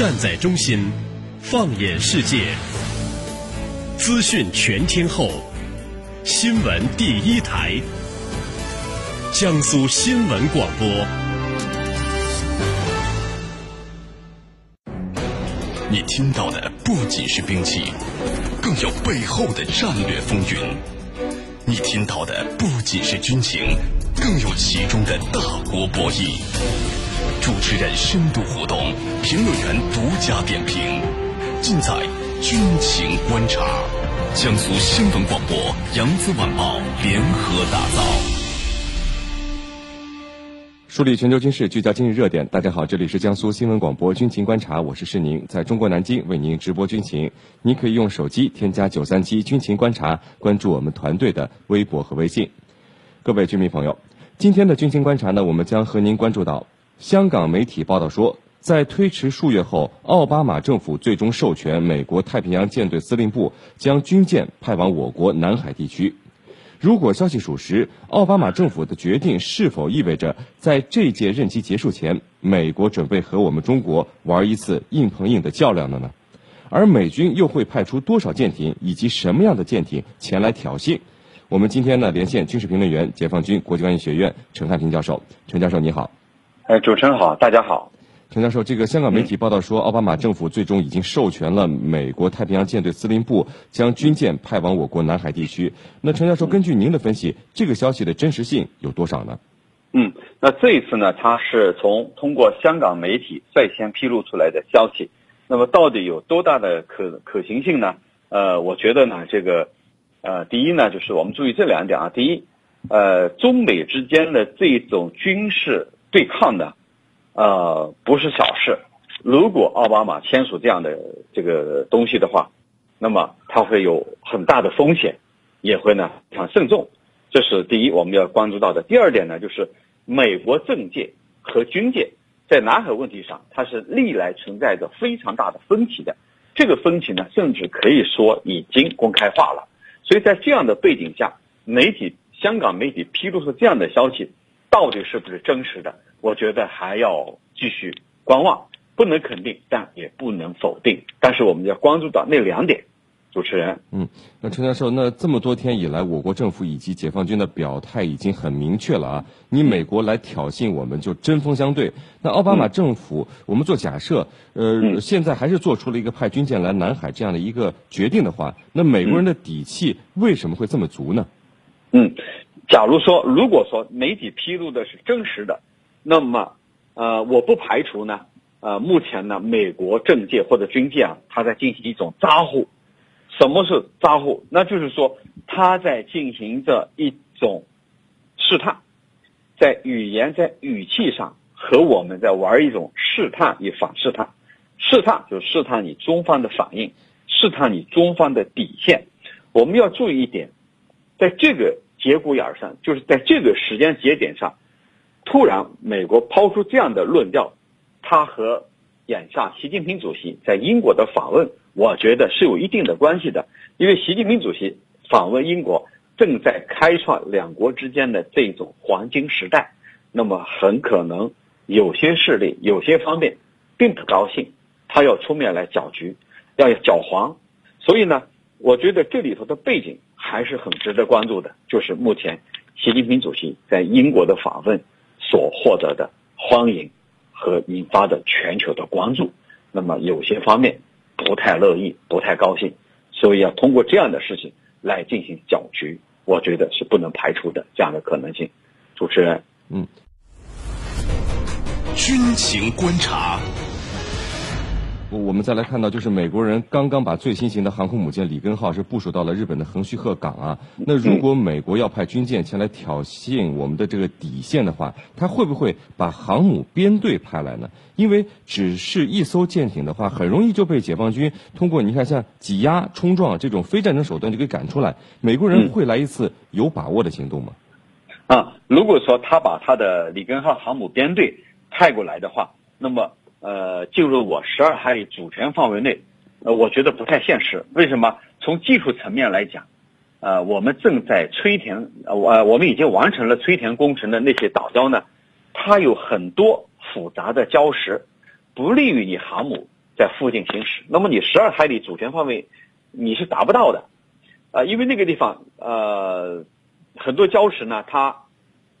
站在中心，放眼世界，资讯全天候，新闻第一台，江苏新闻广播。你听到的不仅是兵器，更有背后的战略风云；你听到的不仅是军情，更有其中的大国博弈。主持人深度互动，评论员独家点评，尽在军情观察。江苏新闻广播、扬子晚报联合打造。梳理全球军事，聚焦今日热点。大家好，这里是江苏新闻广播军情观察，我是世宁，在中国南京为您直播军情。您可以用手机添加九三七军情观察，关注我们团队的微博和微信。各位军迷朋友，今天的军情观察呢，我们将和您关注到。香港媒体报道说，在推迟数月后，奥巴马政府最终授权美国太平洋舰队司令部将军舰派往我国南海地区。如果消息属实，奥巴马政府的决定是否意味着在这届任期结束前，美国准备和我们中国玩一次硬碰硬的较量了呢？而美军又会派出多少舰艇以及什么样的舰艇前来挑衅？我们今天呢，连线军事评论员、解放军国际关系学院陈汉平教授。陈教授，你好。哎，主持人好，大家好。陈教授，这个香港媒体报道说，奥巴马政府最终已经授权了美国太平洋舰队司令部将军舰派往我国南海地区。那陈教授，根据您的分析，这个消息的真实性有多少呢？嗯，那这一次呢，它是从通过香港媒体率先披露出来的消息。那么到底有多大的可可行性呢？呃，我觉得呢，这个呃，第一呢，就是我们注意这两点啊。第一，呃，中美之间的这种军事。对抗的，呃，不是小事。如果奥巴马签署这样的这个东西的话，那么他会有很大的风险，也会呢非常慎重。这是第一我们要关注到的。第二点呢，就是美国政界和军界在南海问题上，它是历来存在着非常大的分歧的。这个分歧呢，甚至可以说已经公开化了。所以在这样的背景下，媒体香港媒体披露出这样的消息。到底是不是真实的？我觉得还要继续观望，不能肯定，但也不能否定。但是我们要关注到那两点。主持人，嗯，那陈教授，那这么多天以来，我国政府以及解放军的表态已经很明确了啊！你美国来挑衅，我们就针锋相对。那奥巴马政府，我们做假设，呃，现在还是做出了一个派军舰来南海这样的一个决定的话，那美国人的底气为什么会这么足呢？嗯。假如说，如果说媒体披露的是真实的，那么，呃，我不排除呢，呃，目前呢，美国政界或者军界啊，他在进行一种扎呼。什么是扎呼？那就是说，他在进行着一种试探，在语言在语气上和我们在玩一种试探与反试探。试探就是试探你中方的反应，试探你中方的底线。我们要注意一点，在这个。节骨眼上，就是在这个时间节点上，突然美国抛出这样的论调，他和眼下习近平主席在英国的访问，我觉得是有一定的关系的。因为习近平主席访问英国，正在开创两国之间的这种黄金时代，那么很可能有些势力、有些方面并不高兴，他要出面来搅局，要搅黄，所以呢。我觉得这里头的背景还是很值得关注的，就是目前习近平主席在英国的访问所获得的欢迎和引发的全球的关注。那么有些方面不太乐意，不太高兴，所以要通过这样的事情来进行搅局，我觉得是不能排除的这样的可能性。主持人，嗯，军情观察。我们再来看到，就是美国人刚刚把最新型的航空母舰里根号是部署到了日本的横须贺港啊。那如果美国要派军舰前来挑衅我们的这个底线的话，他会不会把航母编队派来呢？因为只是一艘舰艇的话，很容易就被解放军通过你看像挤压、冲撞这种非战争手段就给赶出来。美国人会来一次有把握的行动吗？啊，如果说他把他的里根号航母编队派过来的话，那么。呃，进入我十二海里主权范围内，呃，我觉得不太现实。为什么？从技术层面来讲，呃，我们正在吹填，呃，我们已经完成了吹填工程的那些岛礁呢，它有很多复杂的礁石，不利于你航母在附近行驶。那么你十二海里主权范围你是达不到的，啊，因为那个地方呃很多礁石呢，它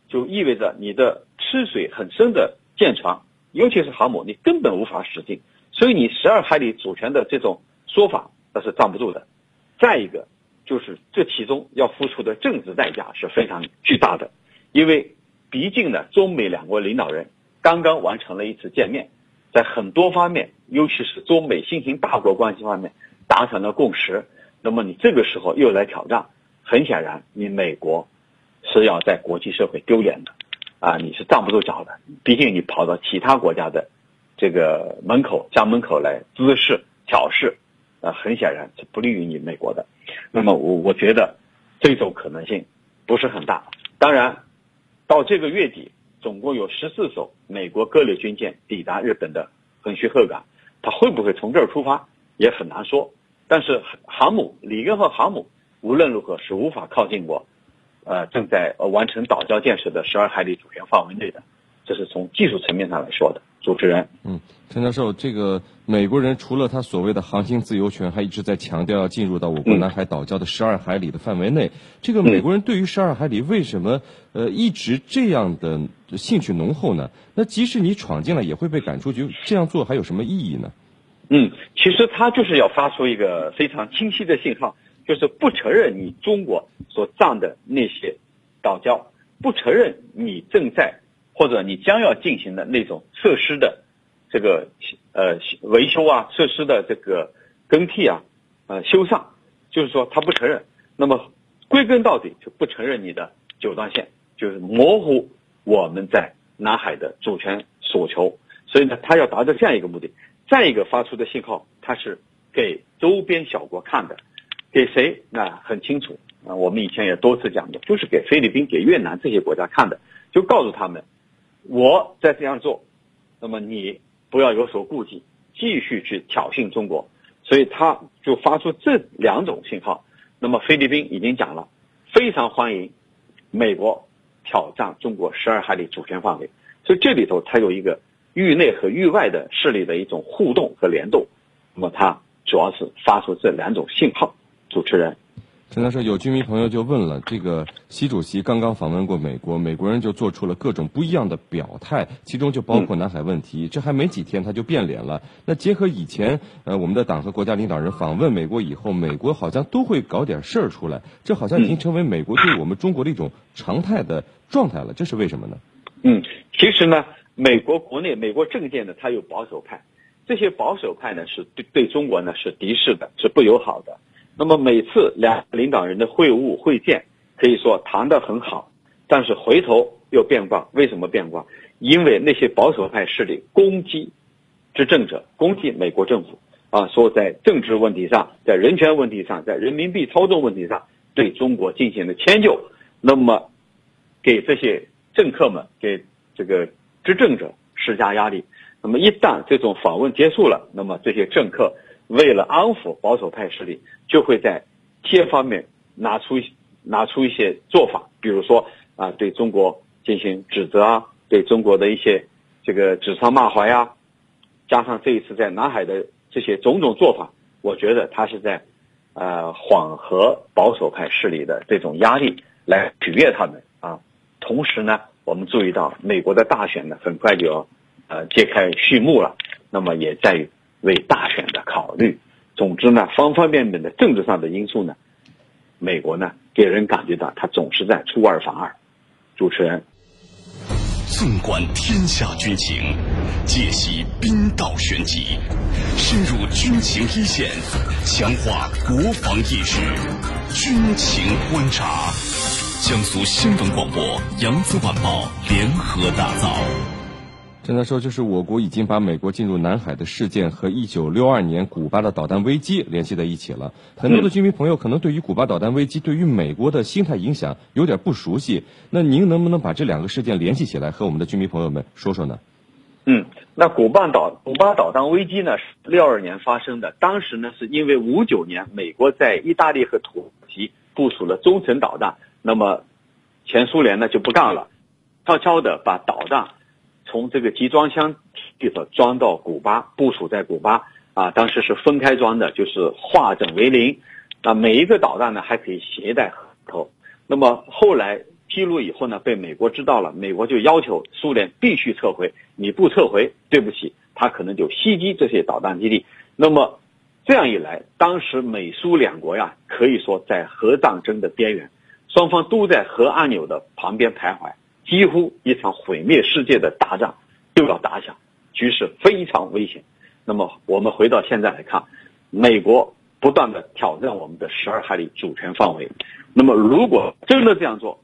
就意味着你的吃水很深的舰船，尤其是航母，你根本无法驶进。所以你十二海里主权的这种说法那是站不住的。再一个就是这其中要付出的政治代价是非常巨大的，因为毕竟呢，中美两国领导人刚刚完成了一次见面，在很多方面，尤其是中美新型大国关系方面达成了共识。那么你这个时候又来挑战，很显然你美国是要在国际社会丢脸的，啊，你是站不住脚的。毕竟你跑到其他国家的。这个门口家门口来滋事挑事，啊，很显然是不利于你美国的。那么我我觉得这种可能性不是很大。当然，到这个月底，总共有十四艘美国各类军舰抵达日本的横须贺港，它会不会从这儿出发也很难说。但是航母里根号航母无论如何是无法靠近过，呃，正在完成岛礁建设的十二海里主权范围内的。这是从技术层面上来说的。主持人，嗯，陈教授，这个美国人除了他所谓的航行自由权，还一直在强调要进入到我国南海岛礁的十二海里的范围内。这个美国人对于十二海里为什么呃一直这样的兴趣浓厚呢？那即使你闯进来也会被赶出去，这样做还有什么意义呢？嗯，其实他就是要发出一个非常清晰的信号，就是不承认你中国所占的那些岛礁，不承认你正在。或者你将要进行的那种设施的这个呃维修啊，设施的这个更替啊，呃修缮，就是说他不承认。那么归根到底就不承认你的九段线，就是模糊我们在南海的主权所求。所以呢，他要达到这样一个目的。再一个发出的信号，他是给周边小国看的，给谁？那很清楚啊。我们以前也多次讲过，就是给菲律宾、给越南这些国家看的，就告诉他们。我在这样做，那么你不要有所顾忌，继续去挑衅中国，所以他就发出这两种信号。那么菲律宾已经讲了，非常欢迎美国挑战中国十二海里主权范围。所以这里头它有一个域内和域外的势力的一种互动和联动。那么它主要是发出这两种信号。主持人。陈教授，有居民朋友就问了：这个习主席刚刚访问过美国，美国人就做出了各种不一样的表态，其中就包括南海问题。这还没几天他就变脸了。那结合以前呃我们的党和国家领导人访问美国以后，美国好像都会搞点事儿出来，这好像已经成为美国对我们中国的一种常态的状态了。这是为什么呢？嗯，其实呢，美国国内美国政界呢，它有保守派，这些保守派呢是对对中国呢是敌视的，是不友好的。那么每次两领导人的会晤会见，可以说谈得很好，但是回头又变卦。为什么变卦？因为那些保守派势力攻击执政者，攻击美国政府啊，说在政治问题上，在人权问题上，在人民币操纵问题上对中国进行了迁就，那么给这些政客们，给这个执政者施加压力。那么一旦这种访问结束了，那么这些政客。为了安抚保守派势力，就会在些方面拿出拿出一些做法，比如说啊，对中国进行指责啊，对中国的一些这个指桑骂槐呀，加上这一次在南海的这些种种做法，我觉得他是在呃缓和保守派势力的这种压力，来取悦他们啊。同时呢，我们注意到美国的大选呢，很快就要呃揭开序幕了，那么也在于。为大选的考虑，总之呢，方方面面的政治上的因素呢，美国呢给人感觉到他总是在出尔反尔。主持人，纵观天下军情，解析兵道玄机，深入军情一线，强化国防意识，军情观察，江苏新闻广播、扬子晚报联合打造。现在说，就是我国已经把美国进入南海的事件和一九六二年古巴的导弹危机联系在一起了。很多的居民朋友可能对于古巴导弹危机对于美国的心态影响有点不熟悉。那您能不能把这两个事件联系起来，和我们的居民朋友们说说呢？嗯，那古巴导古巴导弹危机呢是六二年发生的，当时呢是因为五九年美国在意大利和土耳其部署了中程导弹，那么前苏联呢就不干了，悄悄的把导弹。从这个集装箱地方装到古巴，部署在古巴，啊，当时是分开装的，就是化整为零。那每一个导弹呢，还可以携带核头。那么后来披露以后呢，被美国知道了，美国就要求苏联必须撤回，你不撤回，对不起，他可能就袭击这些导弹基地。那么这样一来，当时美苏两国呀，可以说在核战争的边缘，双方都在核按钮的旁边徘徊，几乎一场毁灭世界的大战就要打响，局势非常危险。那么我们回到现在来看，美国不断的挑战我们的十二海里主权范围。那么如果真的这样做，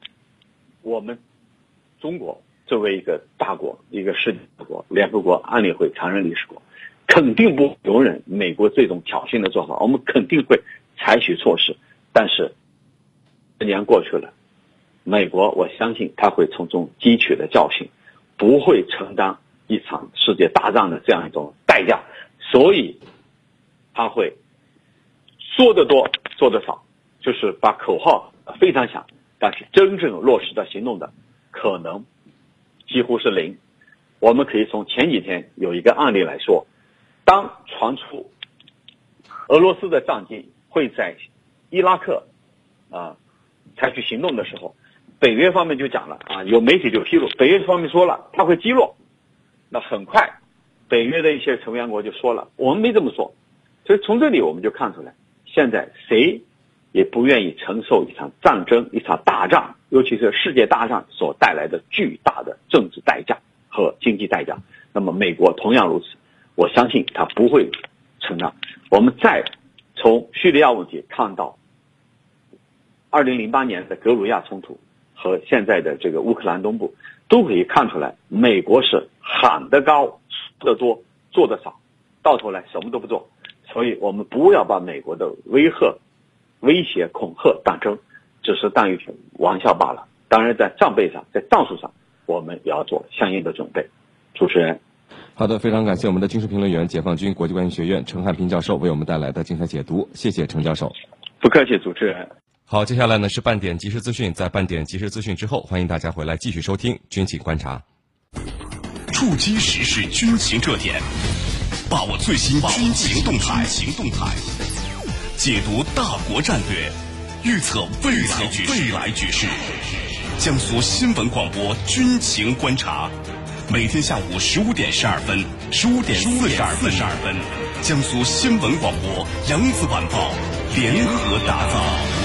我们中国作为一个大国、一个世界国、联合国安理会常任理事国，肯定不容忍美国这种挑衅的做法。我们肯定会采取措施。但是，十年过去了，美国我相信他会从中汲取的教训，不会承担一场世界大战的这样一种代价。所以，他会说的多，做的少，就是把口号非常响，但是真正落实到行动的可能几乎是零。我们可以从前几天有一个案例来说，当传出俄罗斯的战机会在伊拉克啊采取行动的时候，北约方面就讲了啊，有媒体就披露，北约方面说了，他会击落，那很快。北约的一些成员国就说了，我们没这么说，所以从这里我们就看出来，现在谁也不愿意承受一场战争、一场大战，尤其是世界大战所带来的巨大的政治代价和经济代价。那么美国同样如此，我相信他不会承担。我们再从叙利亚问题看到，二零零八年的格鲁亚冲突和现在的这个乌克兰东部，都可以看出来，美国是喊得高。得多做得少，到头来什么都不做，所以我们不要把美国的威吓、威胁、恐吓当真，只是当一句玩笑罢了。当然，在战备上，在战术上，我们也要做相应的准备。主持人，好的，非常感谢我们的军事评论员、解放军国际关系学院陈汉平教授为我们带来的精彩解读，谢谢陈教授。不客气，主持人。好，接下来呢是半点即时资讯，在半点即时资讯之后，欢迎大家回来继续收听军情观察。触击时事军情热点，把握最新军情动态，行动态，解读大国战略，预测未来局未来局势。江苏新闻广播军情观察，每天下午十五点十二分，十五点四十二分，江苏新闻广播扬子晚报联合打造。